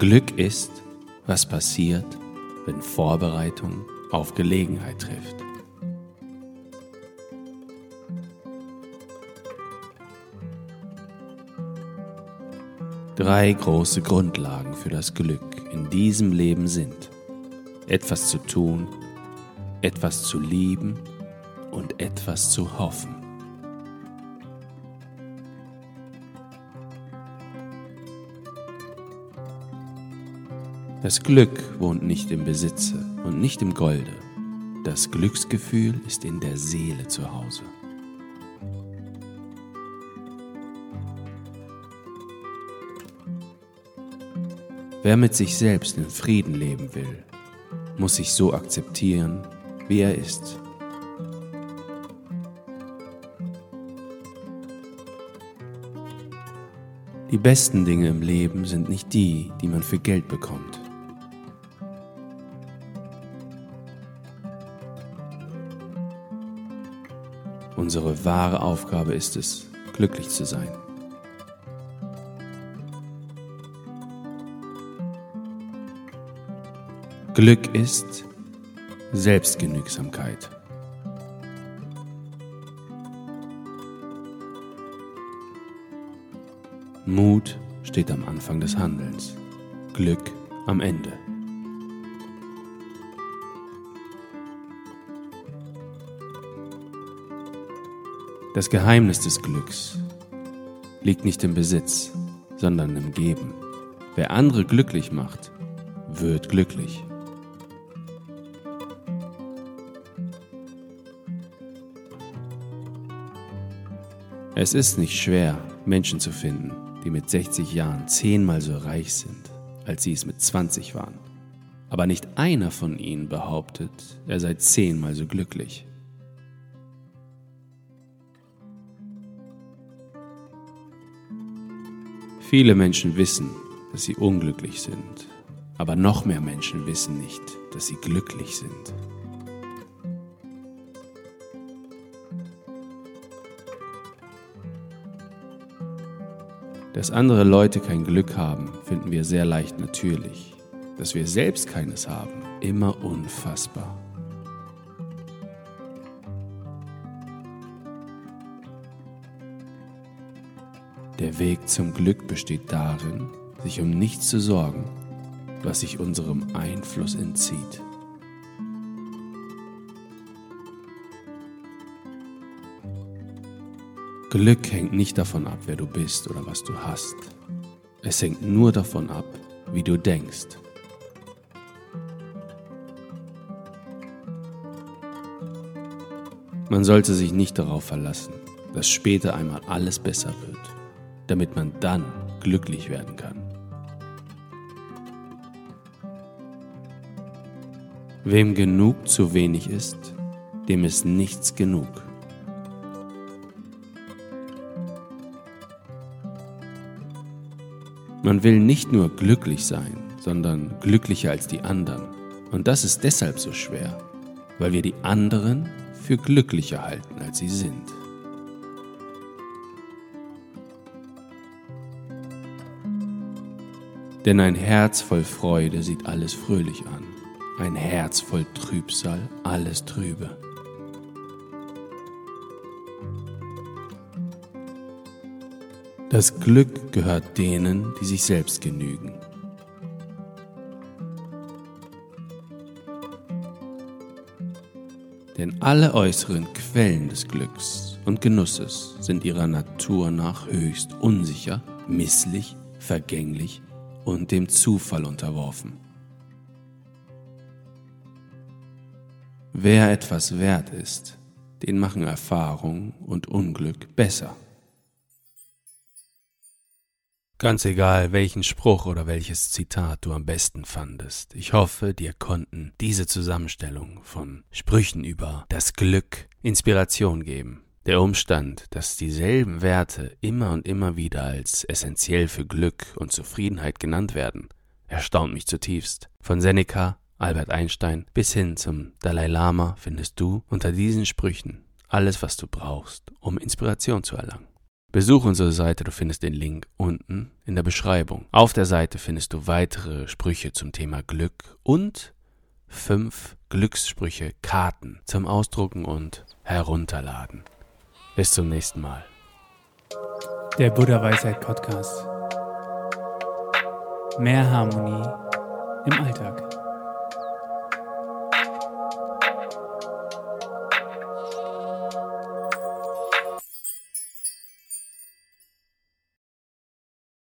Glück ist, was passiert, wenn Vorbereitung auf Gelegenheit trifft. Drei große Grundlagen für das Glück in diesem Leben sind etwas zu tun, etwas zu lieben und etwas zu hoffen. Das Glück wohnt nicht im Besitze und nicht im Golde. Das Glücksgefühl ist in der Seele zu Hause. Wer mit sich selbst in Frieden leben will, muss sich so akzeptieren, wie er ist. Die besten Dinge im Leben sind nicht die, die man für Geld bekommt. Unsere wahre Aufgabe ist es, glücklich zu sein. Glück ist Selbstgenügsamkeit. Mut steht am Anfang des Handelns, Glück am Ende. Das Geheimnis des Glücks liegt nicht im Besitz, sondern im Geben. Wer andere glücklich macht, wird glücklich. Es ist nicht schwer, Menschen zu finden, die mit 60 Jahren zehnmal so reich sind, als sie es mit 20 waren. Aber nicht einer von ihnen behauptet, er sei zehnmal so glücklich. Viele Menschen wissen, dass sie unglücklich sind, aber noch mehr Menschen wissen nicht, dass sie glücklich sind. Dass andere Leute kein Glück haben, finden wir sehr leicht natürlich. Dass wir selbst keines haben, immer unfassbar. Der Weg zum Glück besteht darin, sich um nichts zu sorgen, was sich unserem Einfluss entzieht. Glück hängt nicht davon ab, wer du bist oder was du hast. Es hängt nur davon ab, wie du denkst. Man sollte sich nicht darauf verlassen, dass später einmal alles besser wird damit man dann glücklich werden kann. Wem genug zu wenig ist, dem ist nichts genug. Man will nicht nur glücklich sein, sondern glücklicher als die anderen. Und das ist deshalb so schwer, weil wir die anderen für glücklicher halten, als sie sind. Denn ein Herz voll Freude sieht alles fröhlich an, ein Herz voll Trübsal alles trübe. Das Glück gehört denen, die sich selbst genügen. Denn alle äußeren Quellen des Glücks und Genusses sind ihrer Natur nach höchst unsicher, misslich, vergänglich und dem Zufall unterworfen. Wer etwas wert ist, den machen Erfahrung und Unglück besser. Ganz egal, welchen Spruch oder welches Zitat du am besten fandest, ich hoffe, dir konnten diese Zusammenstellung von Sprüchen über das Glück Inspiration geben. Der Umstand, dass dieselben Werte immer und immer wieder als essentiell für Glück und Zufriedenheit genannt werden, erstaunt mich zutiefst. Von Seneca, Albert Einstein bis hin zum Dalai Lama findest du unter diesen Sprüchen alles, was du brauchst, um Inspiration zu erlangen. Besuch unsere Seite, du findest den Link unten in der Beschreibung. Auf der Seite findest du weitere Sprüche zum Thema Glück und fünf Glückssprüche Karten zum Ausdrucken und Herunterladen. Bis zum nächsten Mal. Der Buddha Weisheit Podcast. Mehr Harmonie im Alltag.